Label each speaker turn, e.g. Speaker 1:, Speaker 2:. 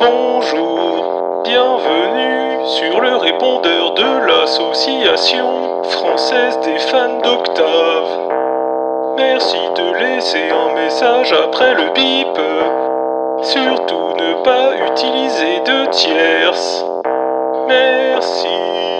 Speaker 1: Bonjour, bienvenue sur le répondeur de l'association française des fans d'Octave. Merci de laisser un message après le bip. Surtout ne pas utiliser de tierces. Merci.